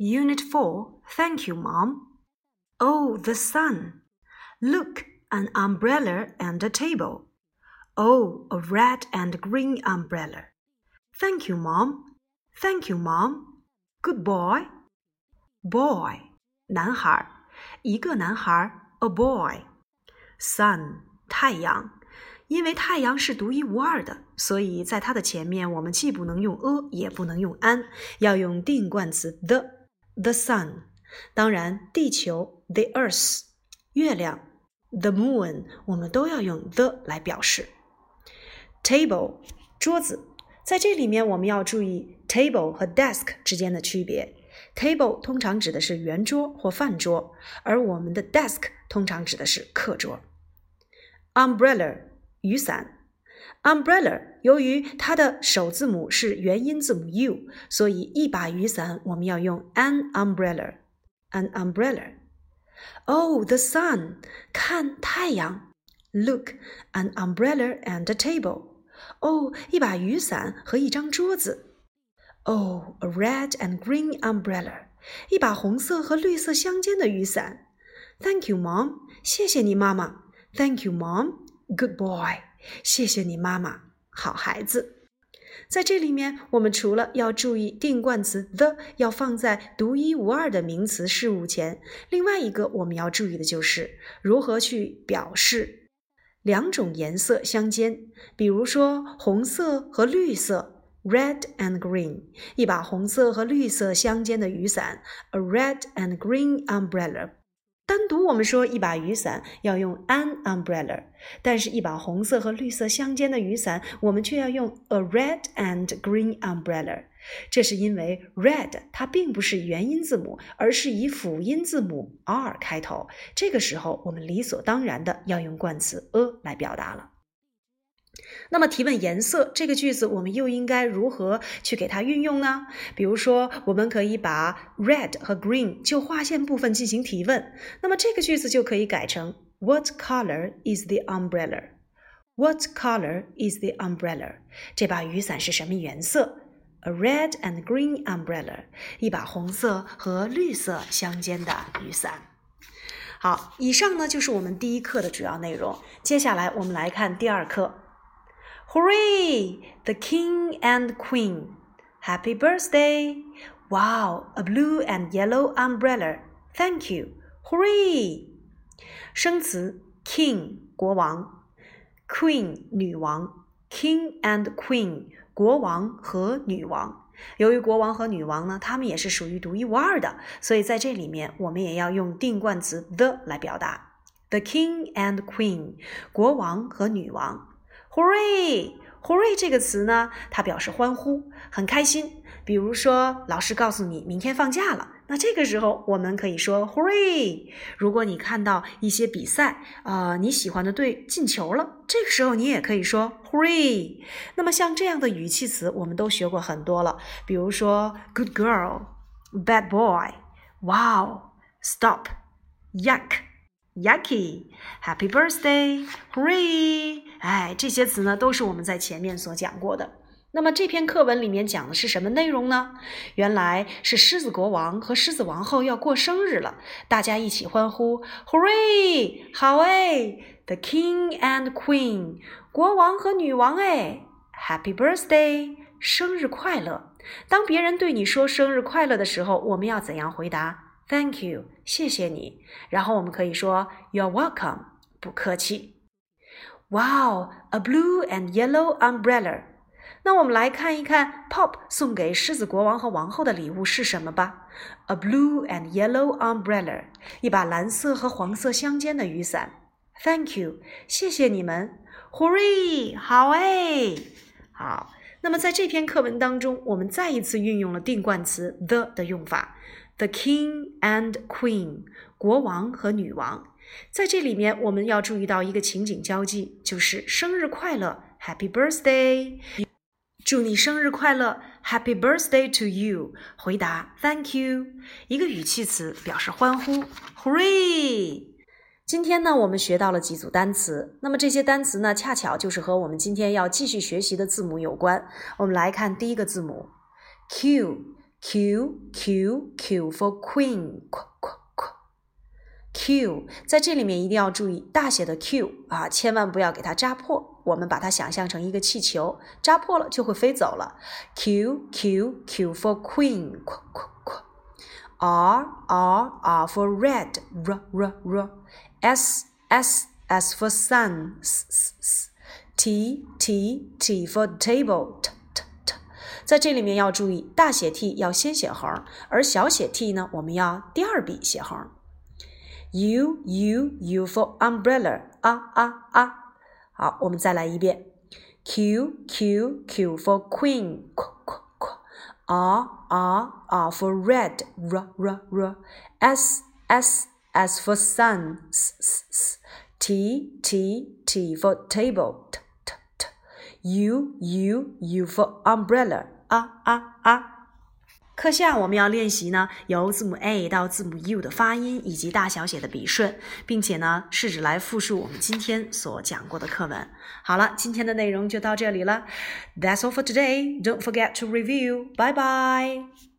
Unit 4 Thank you, Mom. Oh, the sun. Look, an umbrella and a table. Oh, a red and green umbrella. Thank you, Mom. Thank you, Mom. Good boy. Boy，男孩，一个男孩，a boy。Sun，太阳。因为太阳是独一无二的，所以在它的前面，我们既不能用 a，也不能用 an，要用定冠词 the。 The sun。当然，地球 the earth，月亮 the moon，我们都要用 the 来表示。Table，桌子，在这里面我们要注意 table 和 desk 之间的区别。Table 通常指的是圆桌或饭桌，而我们的 desk 通常指的是课桌。Umbrella。雨伞，umbrella，由于它的首字母是元音字母 u，所以一把雨伞我们要用 an umbrella，an umbrella。Oh, the sun，看太阳。Look, an umbrella and a table。哦，一把雨伞和一张桌子。Oh, a red and green umbrella，一把红色和绿色相间的雨伞。Thank you, mom，谢谢你妈妈。Thank you, mom。Good boy，谢谢你妈妈，好孩子。在这里面，我们除了要注意定冠词 the 要放在独一无二的名词事物前，另外一个我们要注意的就是如何去表示两种颜色相间。比如说，红色和绿色，red and green，一把红色和绿色相间的雨伞，a red and green umbrella。单独我们说一把雨伞要用 an umbrella，但是，一把红色和绿色相间的雨伞，我们却要用 a red and green umbrella。这是因为 red 它并不是元音字母，而是以辅音字母 r 开头。这个时候，我们理所当然的要用冠词 a 来表达了。那么提问颜色这个句子，我们又应该如何去给它运用呢？比如说，我们可以把 red 和 green 就划线部分进行提问。那么这个句子就可以改成 What color is the umbrella? What color is the umbrella? 这把雨伞是什么颜色？A red and green umbrella，一把红色和绿色相间的雨伞。好，以上呢就是我们第一课的主要内容。接下来我们来看第二课。Hooray! The king and queen. Happy birthday! Wow, a blue and yellow umbrella. Thank you. Hooray! 生词 king 国王，queen 女王，king and queen 国王和女王。由于国王和女王呢，他们也是属于独一无二的，所以在这里面我们也要用定冠词 the 来表达。The king and queen，国王和女王。 Hooray！Hooray 这个词呢，它表示欢呼，很开心。比如说，老师告诉你明天放假了，那这个时候我们可以说 Hooray！如果你看到一些比赛，呃，你喜欢的队进球了，这个时候你也可以说 Hooray！那么像这样的语气词，我们都学过很多了，比如说 Good girl，Bad boy，Wow，Stop，Yuck。Yucky, Happy Birthday, Hooray！哎，这些词呢都是我们在前面所讲过的。那么这篇课文里面讲的是什么内容呢？原来是狮子国王和狮子王后要过生日了，大家一起欢呼，Hooray！好哎，The King and Queen，国王和女王哎，Happy Birthday，生日快乐！当别人对你说生日快乐的时候，我们要怎样回答？Thank you，谢谢你。然后我们可以说 You're welcome，不客气。Wow，a blue and yellow umbrella。那我们来看一看 Pop 送给狮子国王和王后的礼物是什么吧。A blue and yellow umbrella，一把蓝色和黄色相间的雨伞。Thank you，谢谢你们。Hooray，好哎，好。那么在这篇课文当中，我们再一次运用了定冠词 the 的用法。The king and queen，国王和女王，在这里面我们要注意到一个情景交际，就是生日快乐，Happy birthday，祝你生日快乐，Happy birthday to you。回答 Thank you，一个语气词表示欢呼，Hooray。今天呢，我们学到了几组单词，那么这些单词呢，恰巧就是和我们今天要继续学习的字母有关。我们来看第一个字母 Q。Q Q Q for queen。Q 在这里面一定要注意大写的 Q 啊，千万不要给它扎破。我们把它想象成一个气球，扎破了就会飞走了。Q Q Q for queen。R R R for red. R R R. S S S for sun. S S S. T T T for table. T T T. 在这里面要注意，大写 T 要先写横，而小写 t 呢，我们要第二笔写横。U U U for umbrella 啊啊啊！好，我们再来一遍。Q Q Q for queen R R R for red, R R R. S S S for sun, S S S. T T T for table, T T T. U U U for umbrella, A A A. 课下我们要练习呢，由字母 a 到字母 u 的发音以及大小写的笔顺，并且呢，试着来复述我们今天所讲过的课文。好了，今天的内容就到这里了。That's all for today. Don't forget to review. Bye bye.